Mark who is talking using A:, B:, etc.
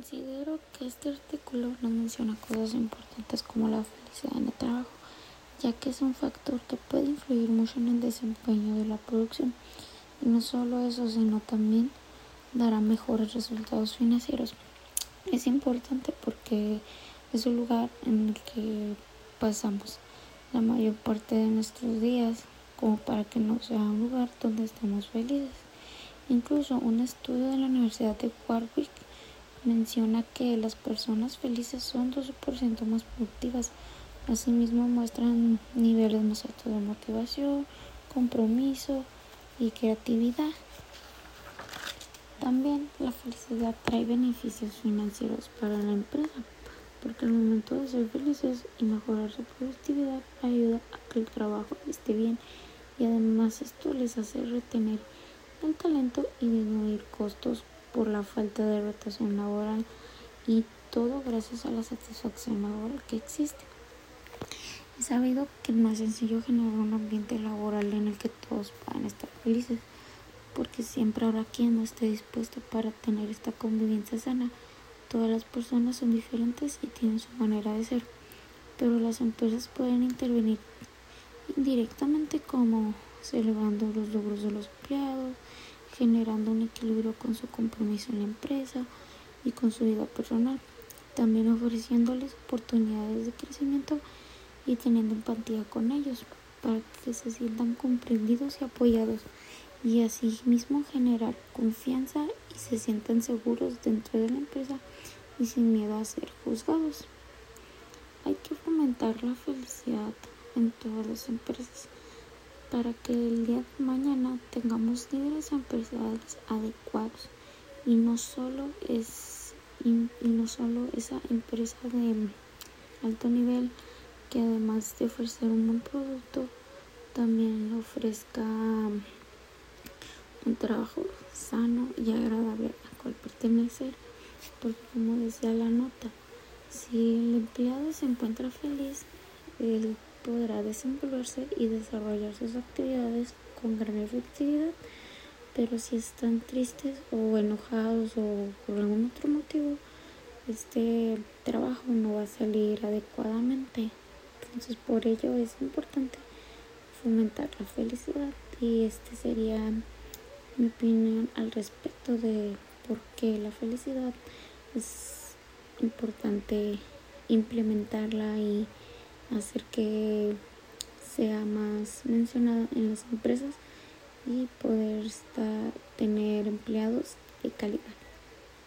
A: Considero que este artículo nos menciona cosas importantes como la felicidad en el trabajo, ya que es un factor que puede influir mucho en el desempeño de la producción. Y no solo eso, sino también dará mejores resultados financieros. Es importante porque es un lugar en el que pasamos la mayor parte de nuestros días como para que no sea un lugar donde estamos felices. Incluso un estudio de la Universidad de Warwick menciona que las personas felices son 12% más productivas. Asimismo muestran niveles más altos de motivación, compromiso y creatividad. También la felicidad trae beneficios financieros para la empresa, porque al momento de ser felices y mejorar su productividad ayuda a que el trabajo esté bien y además esto les hace retener el talento y disminuir costos por la falta de rotación laboral y todo gracias a la satisfacción laboral que existe. He sabido que es más sencillo generar un ambiente laboral en el que todos puedan estar felices, porque siempre habrá quien no esté dispuesto para tener esta convivencia sana. Todas las personas son diferentes y tienen su manera de ser, pero las empresas pueden intervenir indirectamente como celebrando los logros de los empleados, generando un equilibrio con su compromiso en la empresa y con su vida personal, también ofreciéndoles oportunidades de crecimiento y teniendo empatía con ellos para que se sientan comprendidos y apoyados y así mismo generar confianza y se sientan seguros dentro de la empresa y sin miedo a ser juzgados. Hay que fomentar la felicidad en todas las empresas para que el día de mañana tengamos líderes empresariales adecuados. Y no solo es y, no solo esa empresa de alto nivel que además de ofrecer un buen producto también ofrezca un trabajo sano y agradable a cual pertenecer. Porque como decía la nota si el empleado se encuentra feliz el podrá desenvolverse y desarrollar sus actividades con gran efectividad, pero si están tristes o enojados o por algún otro motivo, este trabajo no va a salir adecuadamente. Entonces por ello es importante fomentar la felicidad y este sería mi opinión al respecto de por qué la felicidad es importante implementarla y hacer que sea más mencionado en las empresas y poder tener empleados de calidad.